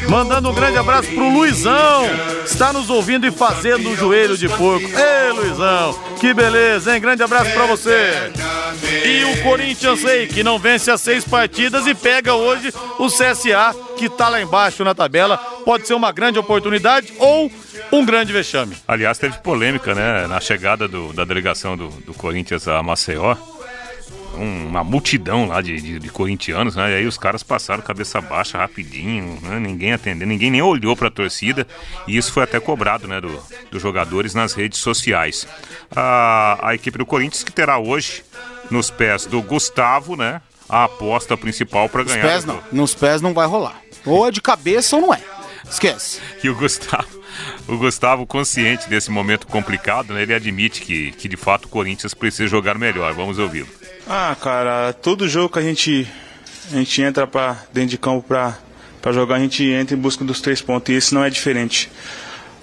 S2: Mandando um grande abraço pro Luizão, está nos ouvindo e fazendo o joelho de porco. Ei, Luizão, que beleza, hein? Grande abraço para você. E o Corinthians aí, que não vence as seis partidas e pega hoje o CSA, que tá lá embaixo na tabela. Pode ser uma grande oportunidade ou um grande vexame.
S4: Aliás, teve polêmica, né, na chegada do, da delegação do, do Corinthians a Maceió uma multidão lá de, de, de, corintianos, né? E aí os caras passaram cabeça baixa rapidinho, né? Ninguém atendeu, ninguém nem olhou para a torcida. E isso foi até cobrado, né, do, dos jogadores nas redes sociais. A, a equipe do Corinthians que terá hoje nos pés do Gustavo, né? A aposta principal para ganhar.
S5: Nos pés não, nos pés não vai rolar. Ou é de cabeça ou não é. Esquece.
S4: E o Gustavo, o Gustavo, consciente desse momento complicado, né, ele admite que, que de fato o Corinthians precisa jogar melhor. Vamos ouvi-lo.
S6: Ah, cara, todo jogo que a gente, a gente entra pra, dentro de campo para jogar, a gente entra em busca dos três pontos e esse não é diferente.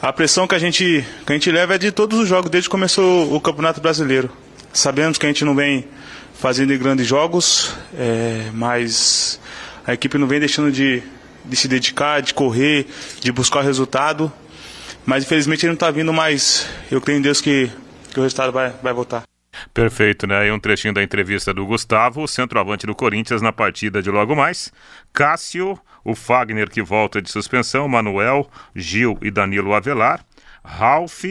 S6: A pressão que a gente, que a gente leva é de todos os jogos, desde que começou o Campeonato Brasileiro. Sabemos que a gente não vem fazendo grandes jogos, é, mas a equipe não vem deixando de, de se dedicar, de correr, de buscar o resultado. Mas infelizmente ele não está vindo mais. Eu creio em Deus que, que o resultado vai, vai voltar.
S4: Perfeito, né? E um trechinho da entrevista do Gustavo, centroavante do Corinthians na partida de logo mais. Cássio, o Fagner que volta de suspensão, Manuel, Gil e Danilo Avelar. Ralph,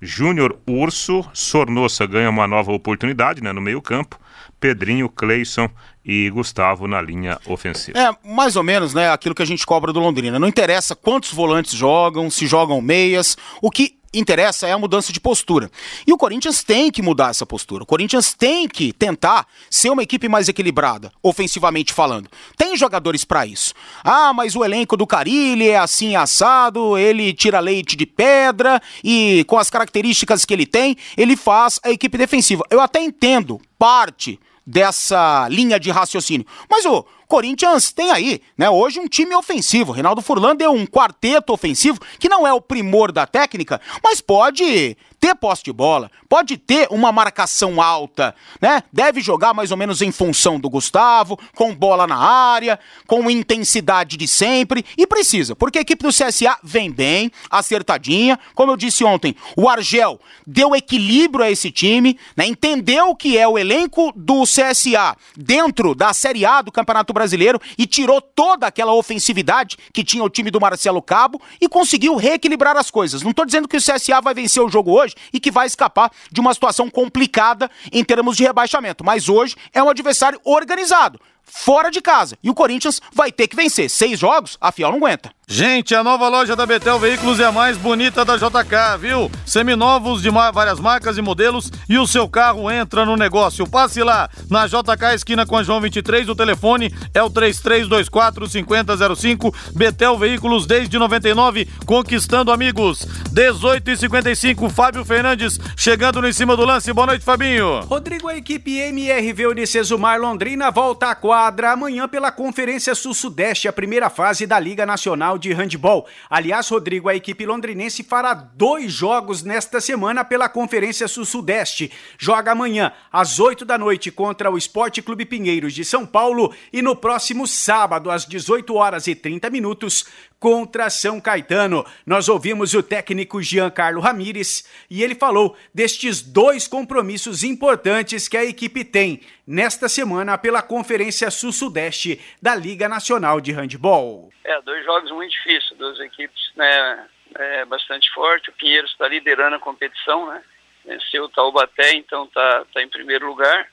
S4: Júnior Urso, Sornossa ganha uma nova oportunidade né, no meio-campo. Pedrinho, Cleison e Gustavo na linha ofensiva.
S5: É, mais ou menos, né, aquilo que a gente cobra do Londrina. Não interessa quantos volantes jogam, se jogam meias. O que interessa é a mudança de postura. E o Corinthians tem que mudar essa postura. O Corinthians tem que tentar ser uma equipe mais equilibrada, ofensivamente falando. Tem jogadores para isso. Ah, mas o elenco do Carilli é assim assado, ele tira leite de pedra e com as características que ele tem, ele faz a equipe defensiva. Eu até entendo parte dessa linha de raciocínio. Mas o Corinthians tem aí, né, hoje um time ofensivo. Reinaldo Furlan deu um quarteto ofensivo que não é o primor da técnica, mas pode ter posse de bola, pode ter uma marcação alta, né? Deve jogar mais ou menos em função do Gustavo, com bola na área, com intensidade de sempre e precisa, porque a equipe do CSA vem bem, acertadinha. Como eu disse ontem, o Argel deu equilíbrio a esse time, né? Entendeu o que é o elenco do CSA dentro da Série A do Campeonato Brasileiro e tirou toda aquela ofensividade que tinha o time do Marcelo Cabo e conseguiu reequilibrar as coisas. Não estou dizendo que o CSA vai vencer o jogo hoje, e que vai escapar de uma situação complicada em termos de rebaixamento. Mas hoje é um adversário organizado, fora de casa. E o Corinthians vai ter que vencer. Seis jogos, a Fiel não aguenta.
S2: Gente, a nova loja da Betel Veículos é a mais bonita da JK, viu? Seminovos de várias marcas e modelos e o seu carro entra no negócio. Passe lá na JK esquina com a João 23, o telefone é o 3324 5005. Betel Veículos desde 99, conquistando amigos. 18 e 55, Fábio Fernandes chegando no em cima do lance. Boa noite, Fabinho.
S9: Rodrigo, a equipe MRV Unicesumar Londrina volta quadra amanhã pela Conferência Sul-Sudeste, a primeira fase da Liga Nacional de Handball. Aliás, Rodrigo, a equipe londrinense fará dois jogos nesta semana pela Conferência Sul-Sudeste. Joga amanhã, às 8 da noite, contra o Esporte Clube Pinheiros de São Paulo e no próximo sábado, às 18 horas e 30 minutos, contra São Caetano. Nós ouvimos o técnico Giancarlo Ramires e ele falou destes dois compromissos importantes que a equipe tem nesta semana pela Conferência Sul-Sudeste da Liga Nacional de Handball.
S10: É, dois jogos muito difíceis, duas equipes né, é, bastante fortes. O Pinheiros está liderando a competição, né? Venceu o Taubaté, então está tá em primeiro lugar.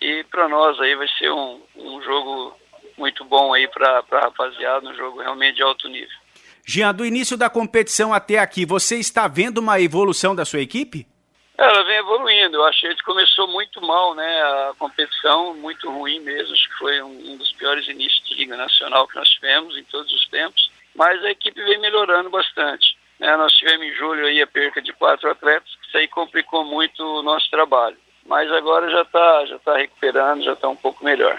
S10: E para nós aí vai ser um, um jogo muito bom aí para a rapaziada, um jogo realmente de alto nível.
S9: Jean, do início da competição até aqui, você está vendo uma evolução da sua equipe?
S10: Ela vem evoluindo. Eu achei que começou muito mal, né? A competição muito ruim mesmo. Acho que foi um dos piores inícios de liga nacional que nós tivemos em todos os tempos. Mas a equipe vem melhorando bastante. Né? Nós tivemos em julho aí a perca de quatro atletas. Isso aí complicou muito o nosso trabalho. Mas agora já está já tá recuperando, já está um pouco melhor.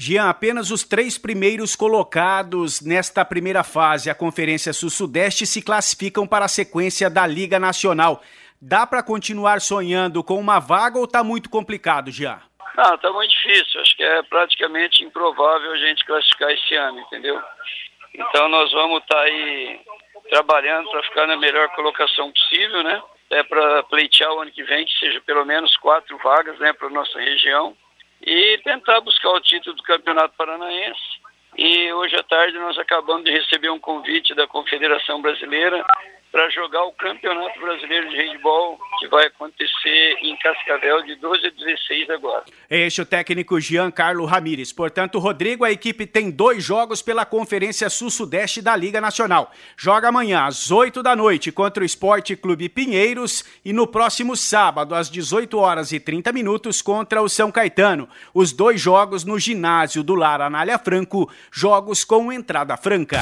S9: Jean, apenas os três primeiros colocados nesta primeira fase, a Conferência Sul-Sudeste, se classificam para a sequência da Liga Nacional. Dá para continuar sonhando com uma vaga ou está muito complicado, Jean?
S10: Não, está muito difícil. Acho que é praticamente improvável a gente classificar esse ano, entendeu? Então nós vamos estar tá aí trabalhando para ficar na melhor colocação possível, né? É para pleitear o ano que vem que seja pelo menos quatro vagas, né, para nossa região e tentar buscar o título do Campeonato Paranaense. E hoje à tarde nós acabamos de receber um convite da Confederação Brasileira para jogar o Campeonato Brasileiro de Handball, que vai acontecer em Cascavel de 12 a 16 agora.
S9: Este é o técnico Giancarlo Ramires. Portanto, Rodrigo, a equipe tem dois jogos pela Conferência Sul-Sudeste da Liga Nacional. Joga amanhã às 8 da noite contra o Esporte Clube Pinheiros e no próximo sábado às 18 horas e 30 minutos contra o São Caetano. Os dois jogos no ginásio do Lar Anália Franco, jogos com entrada franca.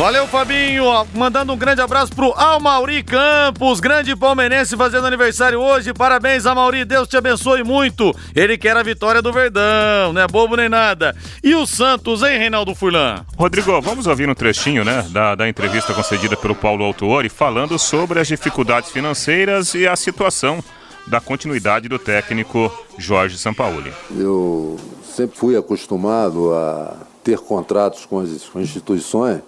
S2: Valeu, Fabinho. Mandando um grande abraço pro Almauri Campos, grande palmeirense fazendo aniversário hoje. Parabéns, Almauri. Deus te abençoe muito. Ele quer a vitória do Verdão, não é bobo nem nada. E o Santos, hein, Reinaldo Furlan?
S4: Rodrigo, vamos ouvir um trechinho, né, da, da entrevista concedida pelo Paulo Autuori, falando sobre as dificuldades financeiras e a situação da continuidade do técnico Jorge Sampaoli.
S11: Eu sempre fui acostumado a ter contratos com as instituições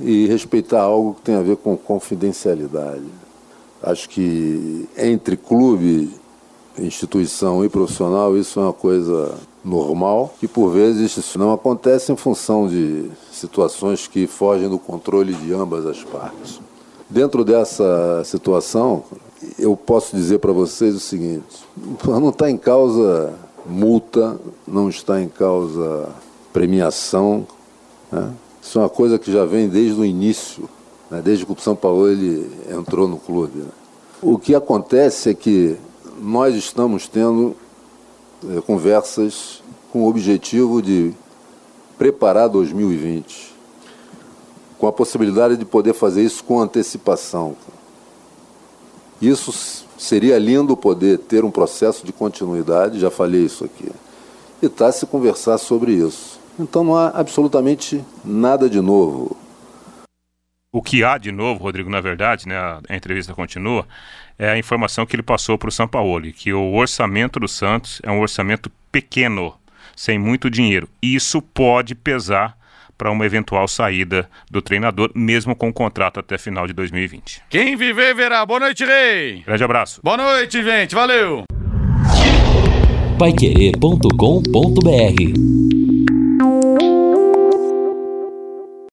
S11: e respeitar algo que tem a ver com confidencialidade. Acho que entre clube, instituição e profissional isso é uma coisa normal e por vezes isso não acontece em função de situações que fogem do controle de ambas as partes. Dentro dessa situação, eu posso dizer para vocês o seguinte: (laughs) não está em causa multa, não está em causa premiação. Né? Isso é uma coisa que já vem desde o início, né? desde que o São Paulo ele entrou no clube. Né? O que acontece é que nós estamos tendo é, conversas com o objetivo de preparar 2020, com a possibilidade de poder fazer isso com antecipação. Isso seria lindo poder ter um processo de continuidade, já falei isso aqui, e está se conversar sobre isso. Então não há absolutamente nada de novo.
S4: O que há de novo, Rodrigo, na verdade, né, a entrevista continua, é a informação que ele passou para o Sampaoli, que o orçamento do Santos é um orçamento pequeno, sem muito dinheiro. Isso pode pesar para uma eventual saída do treinador, mesmo com o contrato até final de 2020.
S2: Quem viver verá. Boa noite, Rei.
S4: Grande abraço.
S2: Boa noite, gente. Valeu.
S1: Paiquerê.com.br